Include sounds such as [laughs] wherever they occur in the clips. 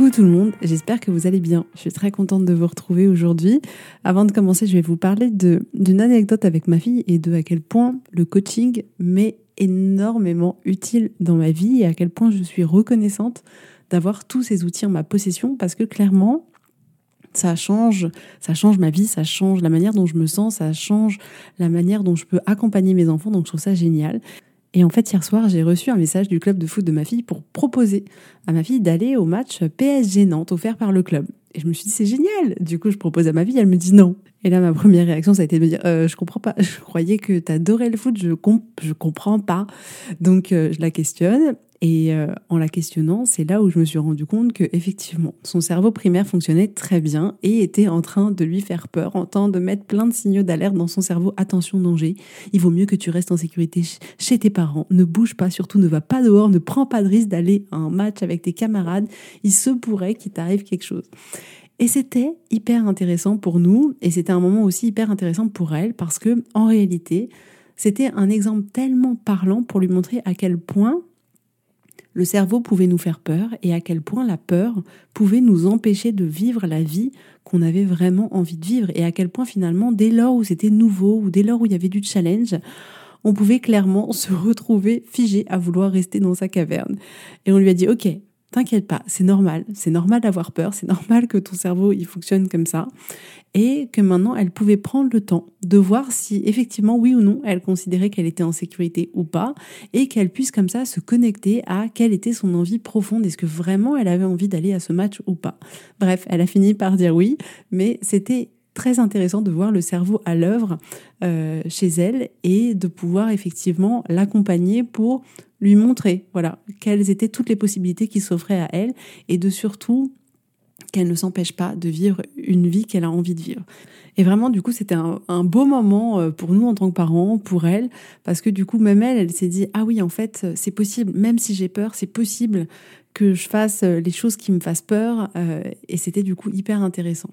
Coucou tout le monde, j'espère que vous allez bien. Je suis très contente de vous retrouver aujourd'hui. Avant de commencer, je vais vous parler d'une anecdote avec ma fille et de à quel point le coaching m'est énormément utile dans ma vie et à quel point je suis reconnaissante d'avoir tous ces outils en ma possession parce que clairement, ça change, ça change ma vie, ça change la manière dont je me sens, ça change la manière dont je peux accompagner mes enfants, donc je trouve ça génial. Et en fait, hier soir, j'ai reçu un message du club de foot de ma fille pour proposer à ma fille d'aller au match PSG Nantes offert par le club. Et je me suis dit, c'est génial. Du coup, je propose à ma fille, elle me dit non. Et là, ma première réaction, ça a été de me dire, euh, je comprends pas. [laughs] Je croyais que tu adorais le foot, je, comp je comprends pas. Donc, euh, je la questionne. Et euh, en la questionnant, c'est là où je me suis rendu compte que effectivement, son cerveau primaire fonctionnait très bien et était en train de lui faire peur, en train de mettre plein de signaux d'alerte dans son cerveau. Attention, danger. Il vaut mieux que tu restes en sécurité chez tes parents. Ne bouge pas, surtout ne va pas dehors, ne prends pas de risque d'aller à un match avec tes camarades. Il se pourrait qu'il t'arrive quelque chose. Et c'était hyper intéressant pour nous et c'était un moment aussi hyper intéressant pour elle parce que en réalité, c'était un exemple tellement parlant pour lui montrer à quel point le cerveau pouvait nous faire peur et à quel point la peur pouvait nous empêcher de vivre la vie qu'on avait vraiment envie de vivre et à quel point finalement, dès lors où c'était nouveau ou dès lors où il y avait du challenge, on pouvait clairement [laughs] se retrouver figé à vouloir rester dans sa caverne. Et on lui a dit, OK, T'inquiète pas, c'est normal, c'est normal d'avoir peur, c'est [laughs] normal que ton cerveau il fonctionne comme ça. Et que maintenant elle pouvait prendre le temps de voir si effectivement oui ou non elle considérait qu'elle était en sécurité ou pas et qu'elle puisse comme ça se connecter à quelle était son envie profonde, est-ce que vraiment elle avait envie d'aller à ce match ou pas? Bref, elle a fini par dire oui, mais c'était très intéressant de voir le cerveau à l'œuvre euh, chez elle et de pouvoir effectivement l'accompagner pour lui montrer voilà quelles étaient toutes les possibilités qui s'offraient à elle et de surtout qu'elle ne s'empêche pas de vivre une vie qu'elle a envie de vivre. Et vraiment, du coup, c'était un, beau moment euh, pour nous en tant que parents, pour elle, parce que du coup, même elle, elle s'est dit, ah oui, en fait, c'est possible, même si j'ai peur, c'est possible que je fasse euh, les choses qui me fassent peur, et c'était du coup hyper intéressant.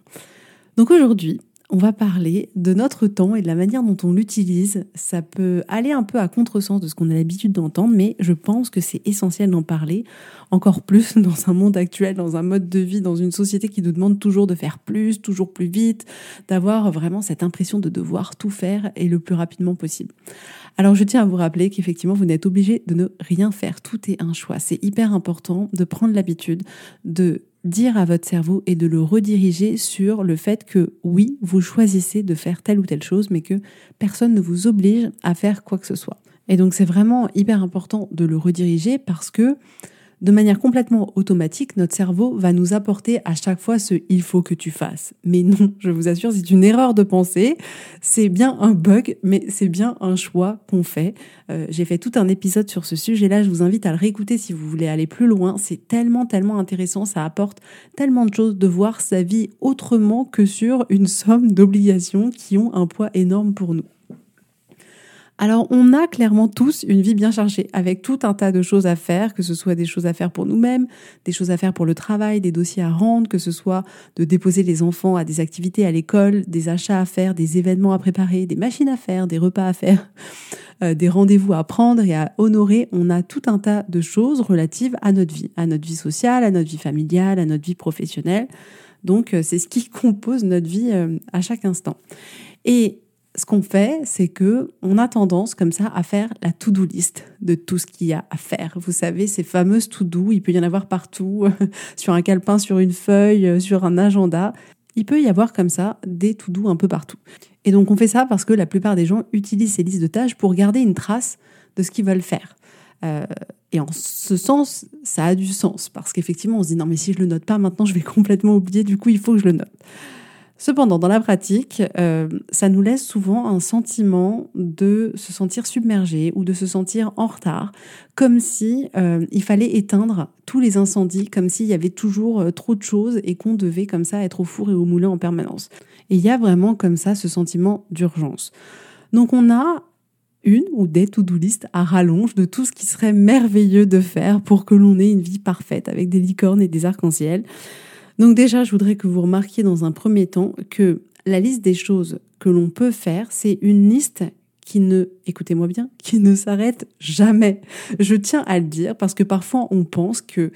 Donc aujourd'hui, on va parler de notre temps et de la manière dont on l'utilise. Ça peut aller un peu à contresens de ce qu'on a l'habitude d'entendre, mais je pense que c'est essentiel d'en parler, encore plus [laughs] dans un monde actuel, dans un mode de vie, dans une société qui nous demande toujours de faire plus, toujours plus vite, d'avoir vraiment cette impression de devoir tout faire et le plus rapidement possible. Alors je tiens à vous rappeler qu'effectivement, vous n'êtes obligé de ne rien faire. Tout est un choix. C'est hyper important de prendre l'habitude de dire à votre cerveau et de le rediriger sur le fait que oui, vous choisissez de faire telle ou telle chose, mais que personne ne vous oblige à faire quoi que ce soit. Et donc c'est vraiment hyper important de le rediriger parce que de manière complètement automatique, notre cerveau va nous apporter à chaque fois ce il faut que tu fasses. Mais non, je vous assure, c'est une erreur de pensée. C'est bien un bug, mais c'est bien un choix qu'on fait. Euh, j'ai fait tout un épisode sur ce sujet-là. Je vous invite à le réécouter si vous voulez aller plus loin. C'est tellement, tellement intéressant. Ça apporte tellement de choses de voir sa vie autrement que sur une somme d'obligations qui ont un poids énorme pour nous. Alors on a clairement tous une vie bien chargée, avec tout un tas de choses à faire, que ce soit des choses à faire pour nous-mêmes, des choses à faire pour le travail, des dossiers à rendre, que ce soit de déposer les enfants à des activités à l'école, des achats à faire, des événements à préparer, des machines à faire, des repas à faire, [laughs] euh, des rendez-vous à prendre et à honorer. On a tout un tas de choses relatives à notre vie, à notre vie sociale, à notre vie familiale, à notre vie professionnelle. Donc euh, c'est ce qui [laughs] compose notre vie euh, à chaque instant. Et ce qu'on fait, c'est que on a tendance comme ça à faire la to-do list de tout ce qu'il y a à faire. Vous savez, ces fameuses to-do, il peut y en avoir partout, [laughs] sur un calepin, sur une feuille, sur un agenda. Il peut y avoir comme ça des to-do un peu partout. Et donc on fait ça parce que la plupart des gens utilisent ces listes de tâches pour garder une trace de ce qu'ils veulent faire. Euh, et en ce sens, ça a du sens parce qu'effectivement, on se dit non mais si je le note pas maintenant, je vais [laughs] complètement oublier. Du coup, il faut que je le note. Cependant, dans la pratique, euh, ça nous laisse souvent un sentiment de se sentir submergé ou de se sentir en retard, comme si euh, il fallait éteindre tous les incendies, comme s'il y avait toujours euh, trop de choses et qu'on devait comme ça être au four et au moulin en permanence. Et il y a vraiment comme ça ce sentiment d'urgence. Donc on a une ou des to-do list à rallonge de tout ce qui serait merveilleux de faire pour que l'on ait une vie parfaite avec des licornes et des arcs-en-ciel. Donc déjà, je voudrais que vous remarquiez dans un premier temps que la liste des choses que l'on peut faire, c'est une liste qui ne, écoutez-moi bien, qui ne s'arrête jamais. Je tiens à le dire parce que parfois on pense que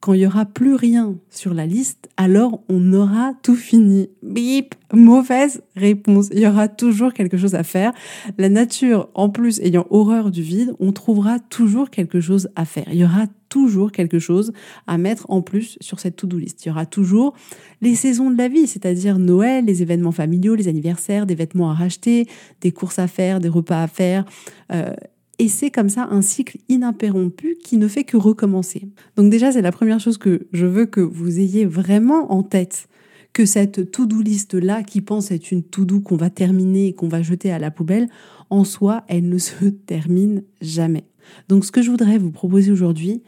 quand il y aura plus rien sur la liste, alors on aura tout fini. Bip, mauvaise réponse. Il y aura toujours quelque chose à faire. La nature, en plus ayant horreur du vide, on trouvera toujours quelque chose à faire. Il y aura toujours quelque chose à mettre en plus sur cette to-do list. Il y aura toujours les saisons de la vie, c'est-à-dire Noël, les événements familiaux, les anniversaires, des vêtements à racheter, des courses à faire, des repas à faire. Euh, et c'est comme ça un cycle ininterrompu qui ne fait que recommencer. Donc déjà, c'est la première chose que je veux que vous ayez vraiment en tête que cette to-do list-là, qui pense être une to-do qu'on va terminer et qu'on va jeter à la poubelle, en soi, elle ne [laughs] se termine jamais. Donc ce que je voudrais vous proposer aujourd'hui,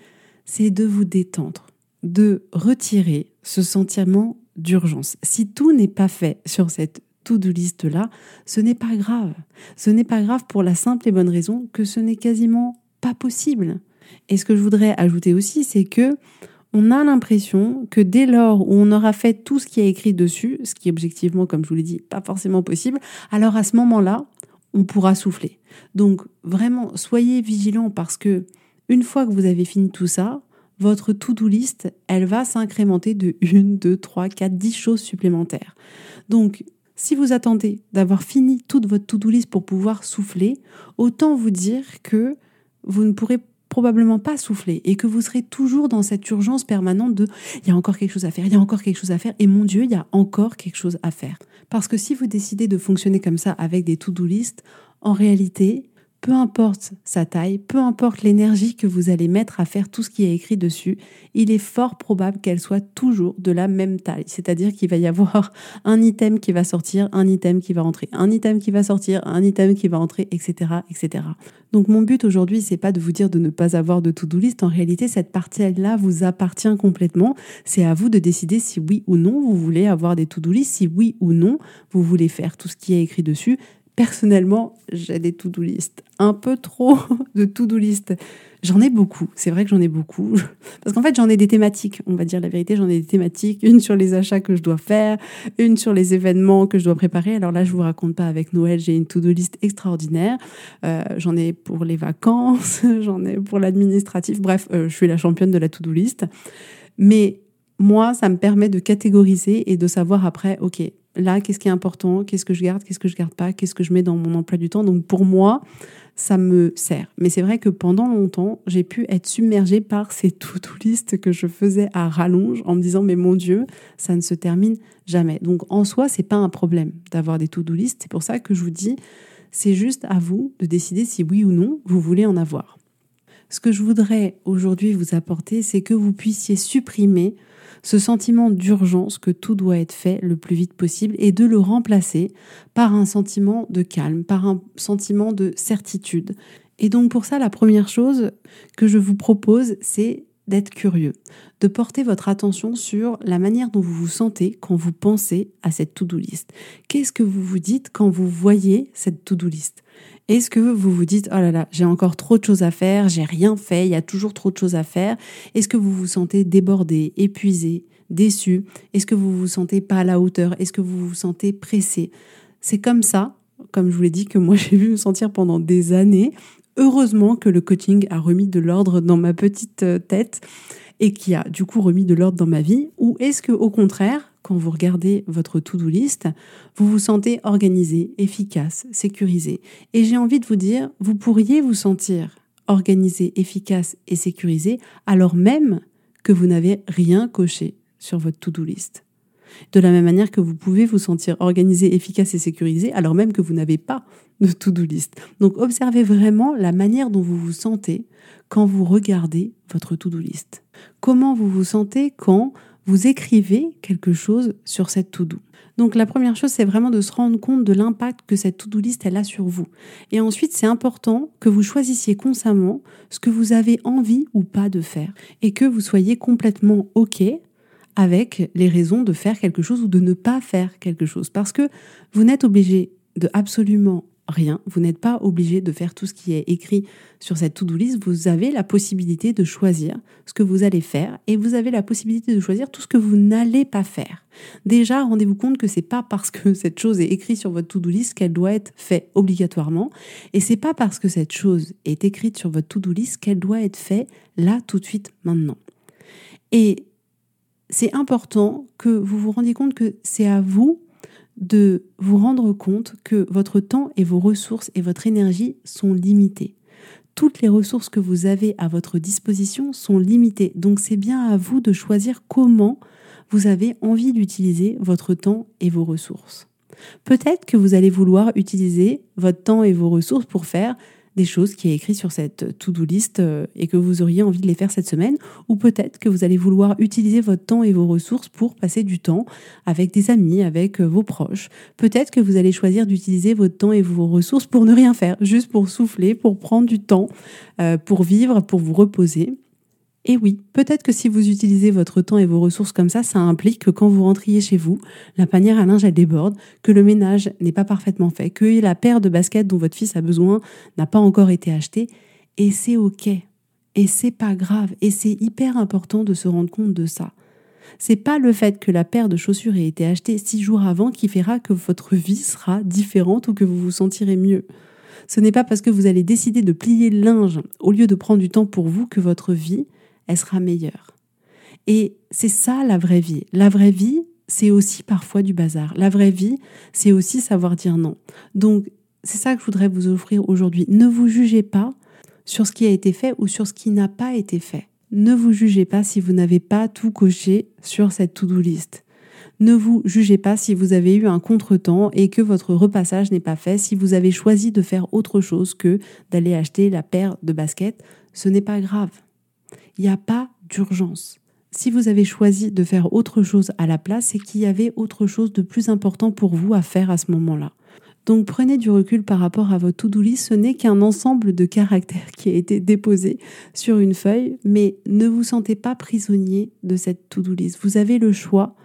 c'est de vous détendre, de retirer ce sentiment d'urgence. Si tout n'est pas fait sur cette to-do list là, ce n'est pas grave. Ce n'est pas grave pour la simple et bonne raison que ce n'est quasiment pas possible. Et ce que je voudrais ajouter aussi, c'est que on a l'impression que dès lors où on aura fait tout ce qui est écrit dessus, ce qui est objectivement, comme je vous l'ai dit, pas forcément possible, alors à ce moment-là, on pourra souffler. Donc vraiment, soyez vigilants parce que une fois que vous avez fini tout ça, votre to-do list, elle va s'incrémenter de 1, 2, 3, 4, 10 choses supplémentaires. Donc si vous attendez d'avoir fini toute votre to-do list pour pouvoir souffler, autant vous dire que vous ne pourrez probablement pas souffler et que vous serez toujours dans cette urgence permanente de il y a encore quelque chose à faire, il y a encore quelque chose à faire et mon Dieu, il y a encore quelque chose à faire. Parce que si vous décidez de fonctionner comme ça avec des to-do list, en réalité, peu importe sa taille, peu importe l'énergie que vous allez mettre à faire tout ce qui est écrit dessus, il est fort probable qu'elle soit toujours de la même taille. C'est-à-dire qu'il va y avoir [laughs] un item qui va sortir, un item qui va entrer, un item qui va sortir, un item qui va entrer, etc., etc. Donc mon but aujourd'hui, c'est pas de vous dire de ne pas avoir de to-do list. En réalité, cette partie-là vous appartient complètement. C'est à vous de décider si oui ou non vous voulez avoir des to-do list, si oui ou non vous voulez faire tout ce qui est écrit dessus Personnellement, j'ai des to-do list. Un peu trop [laughs] de to-do list. J'en ai beaucoup. C'est vrai que j'en ai beaucoup. [laughs] Parce qu'en fait, j'en ai des thématiques. On va dire la vérité, j'en ai des thématiques. Une sur les achats que je dois faire, une sur les événements que je dois préparer. Alors là, je vous raconte pas avec Noël, j'ai une to-do list extraordinaire. Euh, j'en ai pour les vacances, [laughs] j'en ai pour l'administratif. Bref, euh, je suis la championne de la to-do list. Mais moi, ça me permet de catégoriser et de savoir après, OK, là, qu'est-ce qui est important, qu'est-ce que je garde, qu'est-ce que je garde pas, qu'est-ce que je mets dans mon emploi du temps. Donc pour moi, ça me sert. Mais c'est vrai que pendant longtemps, j'ai pu être submergée par ces to-do list que je faisais à rallonge en me disant mais mon Dieu, ça ne se termine jamais. Donc en soi, c'est pas un problème d'avoir des to-do list. C'est pour ça que je vous dis, c'est juste à vous de décider si oui ou non vous voulez en avoir. Ce que je voudrais aujourd'hui vous apporter, c'est que vous puissiez supprimer ce sentiment d'urgence que tout doit être fait le plus vite possible et de le remplacer par un sentiment de calme, par un sentiment de certitude. Et donc pour ça, la première chose que je vous propose, c'est d'être curieux, de porter votre attention sur la manière dont vous vous sentez quand vous pensez à cette to-do list. Qu'est-ce que vous vous dites quand vous voyez cette to-do list? Est-ce que vous vous dites, oh là là, j'ai encore trop de choses à faire, j'ai rien fait, il y a toujours trop de choses à faire. Est-ce que vous vous sentez débordé, épuisé, déçu? Est-ce que vous vous sentez pas à la hauteur? Est-ce que vous vous sentez pressé? C'est comme ça, comme je vous l'ai dit, que moi [laughs] j'ai vu me sentir pendant des années. Heureusement que le coaching a remis de l'ordre dans ma petite euh, tête et qui a du coup remis de l'ordre dans ma vie. Ou est-ce que au contraire, quand vous regardez votre to-do list, vous vous sentez organisé, efficace, sécurisé. Et j'ai envie de vous dire, vous pourriez vous sentir organisé, efficace et sécurisé alors même que vous n'avez rien coché sur votre to-do list. De la même manière que vous pouvez vous sentir organisé, efficace et sécurisé alors même que vous n'avez pas de to-do list. Donc observez vraiment la manière dont vous vous sentez quand vous regardez votre to-do list. Comment vous vous sentez quand vous écrivez quelque chose sur cette to-do. Donc la première chose, c'est vraiment de se rendre compte de l'impact que cette to-do list elle a sur vous. Et ensuite, c'est important que vous choisissiez consciemment ce que vous avez envie ou pas de faire et que vous soyez complètement OK avec les raisons de faire quelque chose ou de ne pas faire quelque chose parce que vous n'êtes obligé de absolument rien. Vous n'êtes pas obligé de faire tout ce qui est écrit sur cette to-do list. Vous avez la possibilité de choisir ce que vous allez faire et vous avez la possibilité de choisir tout ce que vous n'allez pas faire. Déjà, rendez-vous compte que c'est pas parce que cette chose est écrite sur votre to-do list qu'elle doit être faite obligatoirement et c'est pas parce que cette chose est écrite sur votre to-do list qu'elle doit être faite là tout de suite maintenant. Et c'est important que vous vous rendiez compte que c'est à vous de vous rendre compte que votre temps et vos ressources et votre énergie sont limités. Toutes les ressources que vous avez à votre disposition sont limitées. Donc c'est bien à vous de choisir comment vous avez envie d'utiliser votre temps et vos ressources. Peut-être que vous allez vouloir utiliser votre temps et vos ressources pour faire des choses qui est écrit sur cette to-do list euh, et que vous auriez envie de les faire cette semaine, ou peut-être que vous allez vouloir utiliser votre temps et vos ressources pour passer du temps avec des amis, avec euh, vos proches. Peut-être que vous allez choisir d'utiliser votre temps et vos ressources pour ne rien faire, juste pour souffler, pour prendre du temps, euh, pour vivre, pour vous reposer. Et oui, peut-être que si vous utilisez votre temps et vos ressources comme ça, ça implique que quand vous rentriez chez vous, la panière à linge elle déborde, que le ménage n'est pas parfaitement fait, que la paire de baskets dont votre fils a besoin n'a pas encore été achetée. Et c'est ok. Et c'est pas grave. Et c'est hyper important de se rendre compte de ça. C'est pas le fait que la paire de chaussures ait été achetée six jours avant qui fera que votre vie sera différente ou que vous vous sentirez mieux. Ce n'est pas parce que vous allez décider de plier le linge au lieu de prendre du temps pour vous que votre vie elle sera meilleure. Et c'est ça la vraie vie. La vraie vie, c'est aussi parfois du bazar. La vraie vie, c'est aussi savoir dire non. Donc, c'est ça que je voudrais vous offrir aujourd'hui. Ne vous jugez pas sur ce qui a été fait ou sur ce qui n'a pas été fait. Ne vous jugez pas si vous n'avez pas tout coché sur cette to-do list. Ne vous jugez pas si vous avez eu un contretemps et que votre repassage n'est pas fait, si vous avez choisi de faire autre chose que d'aller acheter la paire de baskets. Ce n'est pas grave. Il n'y a pas d'urgence. Si vous avez choisi de faire autre chose à la place, c'est qu'il y avait autre chose de plus important pour vous à faire à ce moment-là. Donc prenez du recul par rapport à votre to-do list, ce n'est qu'un ensemble de caractères qui a été déposé sur une feuille, mais ne vous sentez pas prisonnier de cette to-do list. Vous avez le choix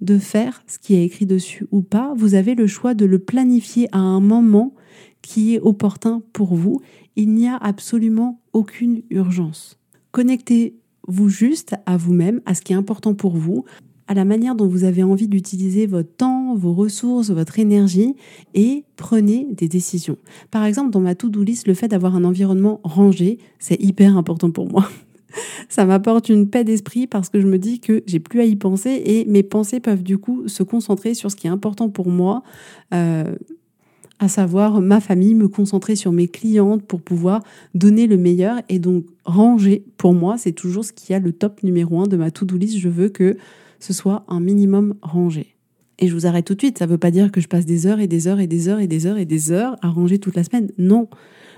de faire ce qui est écrit dessus ou pas, vous avez le choix de le planifier à un moment qui est opportun pour vous. Il n'y a absolument aucune urgence. Connectez-vous juste à vous-même, à ce qui est important pour vous, à la manière dont vous avez envie d'utiliser votre temps, vos ressources, votre énergie et prenez des décisions. Par exemple, dans ma to-do list, le fait d'avoir un environnement rangé, c'est hyper important pour moi. [laughs] Ça m'apporte une paix d'esprit parce que je me dis que j'ai plus à y penser et mes pensées peuvent du coup se concentrer sur ce qui est important pour moi. Euh, à savoir ma famille, me concentrer sur mes clientes pour pouvoir donner le meilleur et donc ranger. Pour moi, c'est toujours ce qui a le top numéro un de ma to-do list. Je veux que ce soit un minimum rangé. Et je vous arrête tout de suite, ça ne veut pas dire que je passe des heures et des heures et des heures et des heures et des heures à ranger toute la semaine. Non,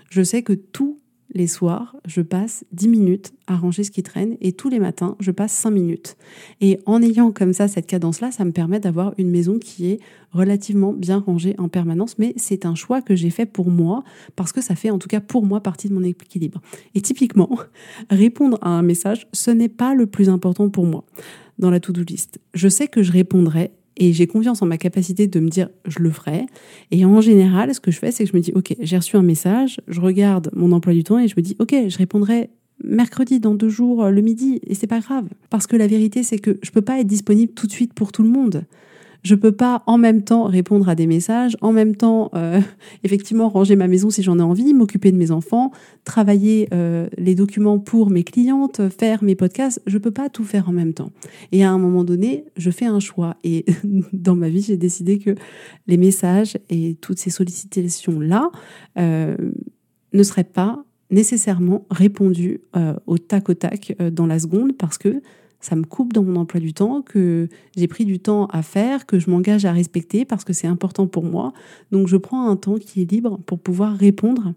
je sais que tout les soirs, je passe 10 minutes à ranger ce qui traîne et tous les matins, je passe 5 minutes. Et en ayant comme ça cette cadence-là, ça me permet d'avoir une maison qui est relativement bien rangée en permanence, mais c'est un choix que j'ai fait pour moi parce que ça fait en tout cas pour moi partie de mon équilibre. Et typiquement, [laughs] répondre à un message, ce n'est pas le plus important pour moi dans la to-do list. Je sais que je répondrai et j'ai confiance en ma capacité de me dire je le ferai. Et en général, ce que je fais, c'est que je me dis ok, j'ai reçu un message, je regarde mon emploi du temps et je me dis ok, je répondrai mercredi dans deux jours le midi et c'est pas grave parce que la vérité c'est que je peux pas être disponible tout de suite pour tout le monde. Je peux pas en même temps répondre à des messages, en même temps euh, [laughs] effectivement ranger ma maison si j'en ai envie, m'occuper de mes enfants, travailler euh, les documents pour mes clientes, faire mes podcasts. Je peux pas tout faire en même temps. Et à un moment donné, je fais un choix. Et [laughs] dans ma vie, j'ai décidé que les messages et toutes ces sollicitations là euh, ne seraient pas nécessairement répondus au tac au tac dans la seconde parce que ça me coupe dans mon emploi du temps, que j'ai pris du temps à faire, que je m'engage à respecter parce que c'est important pour moi. Donc je prends un temps qui est libre pour pouvoir répondre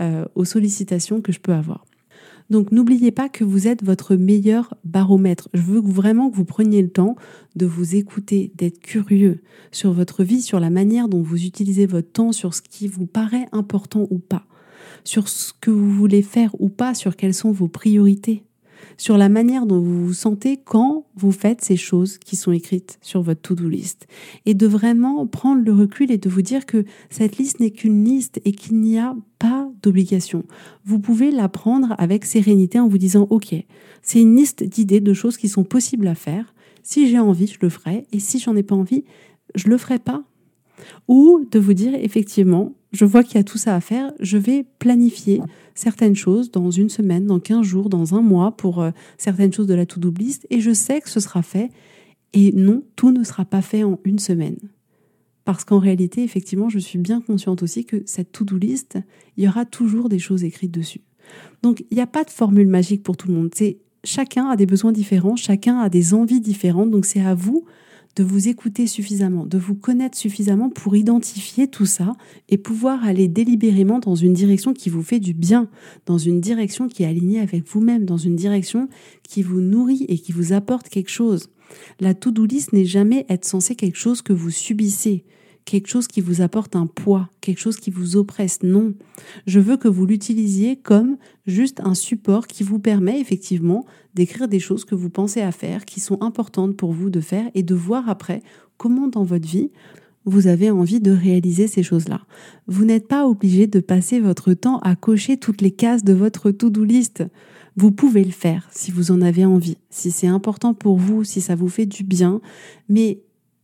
euh, aux sollicitations que je peux avoir. Donc n'oubliez pas que vous êtes votre meilleur baromètre. Je veux vraiment que vous preniez le temps de vous écouter, d'être curieux sur votre vie, sur la manière dont vous utilisez votre temps, sur ce qui vous paraît important ou pas, sur ce que vous voulez faire ou pas, sur quelles sont vos priorités sur la manière dont vous vous sentez quand vous faites ces choses qui sont écrites sur votre to-do list. Et de vraiment prendre le recul et de vous dire que cette liste n'est qu'une liste et qu'il n'y a pas d'obligation. Vous pouvez la prendre avec sérénité en vous disant, OK, c'est une liste d'idées, de choses qui sont possibles à faire. Si j'ai envie, je le ferai. Et si j'en ai pas envie, je le ferai pas. Ou de vous dire, effectivement, je vois qu'il y a tout ça à faire, je vais planifier certaines choses dans une semaine, dans 15 jours, dans un mois pour euh, certaines choses de la to-do list et je sais que ce sera fait. Et non, tout ne sera pas fait en une semaine. Parce qu'en réalité, effectivement, je suis bien consciente aussi que cette to-do list, il y aura toujours des choses écrites dessus. Donc, il n'y a pas de formule magique pour tout le monde. Chacun a des besoins différents, chacun a des envies différentes. Donc, c'est à vous de vous écouter suffisamment, de vous connaître suffisamment pour identifier tout ça et pouvoir aller délibérément dans une direction qui vous fait du bien, dans une direction qui est alignée avec vous-même, dans une direction qui vous nourrit et qui vous apporte quelque chose. La to-do list n'est jamais être censé quelque chose que vous subissez quelque chose qui vous apporte un poids, quelque chose qui vous oppresse. Non, je veux que vous l'utilisiez comme juste un support qui vous permet effectivement d'écrire des choses que vous pensez à faire, qui sont importantes pour vous de faire et de voir après comment dans votre vie vous avez envie de réaliser ces choses-là. Vous n'êtes pas obligé de passer votre temps à cocher toutes les cases de votre to-do list. Vous pouvez le faire si vous en avez envie, si c'est important pour vous, si ça vous fait du bien, mais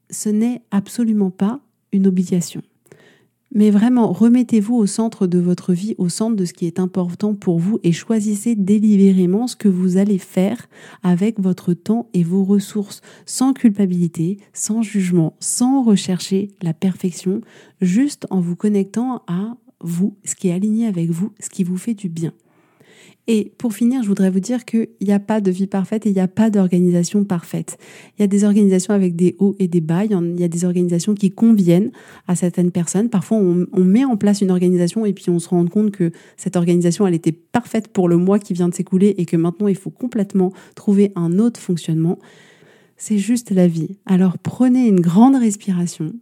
ce n'est absolument pas une obligation. Mais vraiment, remettez-vous au centre de votre vie, au centre de ce qui est important pour vous et choisissez délibérément ce que vous allez faire avec votre temps et vos ressources, sans culpabilité, sans jugement, sans rechercher la perfection, juste en vous connectant à vous, ce qui est aligné avec vous, ce qui vous fait du bien. Et pour finir, je voudrais vous dire qu'il n'y a pas de vie parfaite et il n'y a pas d'organisation parfaite. Il y a des organisations avec des hauts et des bas, il y a des organisations qui conviennent à certaines personnes. Parfois, on, met en place une organisation et puis on se rend compte que cette organisation, elle était parfaite pour le mois qui vient de s'écouler et que maintenant, il faut complètement trouver un autre fonctionnement c'est juste la vie. Alors prenez une grande respiration,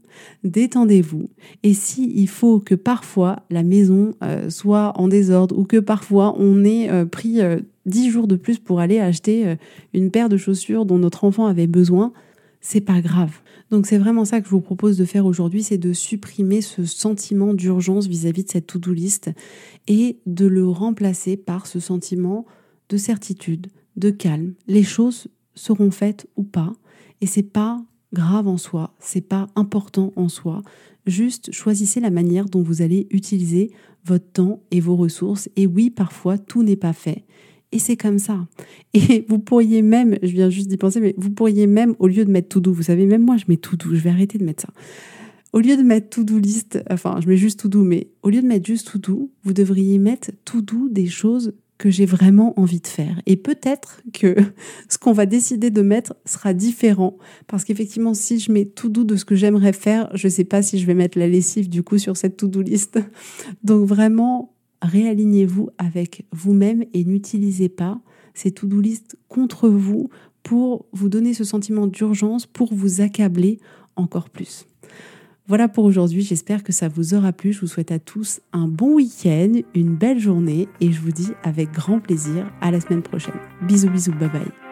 détendez-vous. Et si il faut que parfois la maison euh, soit en désordre ou que parfois on ait euh, pris euh, dix jours de plus pour aller acheter une paire de chaussures dont notre enfant avait besoin, c'est pas grave. Donc c'est vraiment ça que je vous propose de faire aujourd'hui, c'est de supprimer ce sentiment d'urgence vis-à-vis de cette to-do list et de le remplacer par ce sentiment de certitude, de calme. Les choses seront faites ou pas. Et c'est pas grave en soi, c'est pas important en soi. Juste choisissez la manière dont vous allez utiliser votre temps et vos ressources. Et oui, parfois, tout n'est pas fait. Et c'est comme ça. [laughs] Et vous pourriez même, je viens juste d'y penser, mais vous pourriez même, au lieu de mettre tout doux, vous savez, même moi, je mets tout doux, je vais arrêter de mettre ça. Au lieu de mettre tout doux liste, enfin, je mets juste tout doux, mais au lieu de mettre juste tout doux, vous devriez mettre tout doux des choses que j'ai vraiment envie de faire. Et peut-être que [laughs] ce qu'on va décider de mettre sera différent. Parce qu'effectivement, si je mets tout doux de ce que j'aimerais faire, je ne sais pas si je vais mettre la lessive du coup sur cette to-do list. [laughs] Donc vraiment, réalignez-vous avec vous-même et n'utilisez pas ces to-do list contre vous pour vous donner ce sentiment d'urgence, pour vous accabler encore plus. Voilà pour aujourd'hui, j'espère que ça vous aura plu. Je vous souhaite à tous un bon week-end, une belle journée et je vous dis avec grand plaisir à la semaine prochaine. Bisous bisous, bye bye.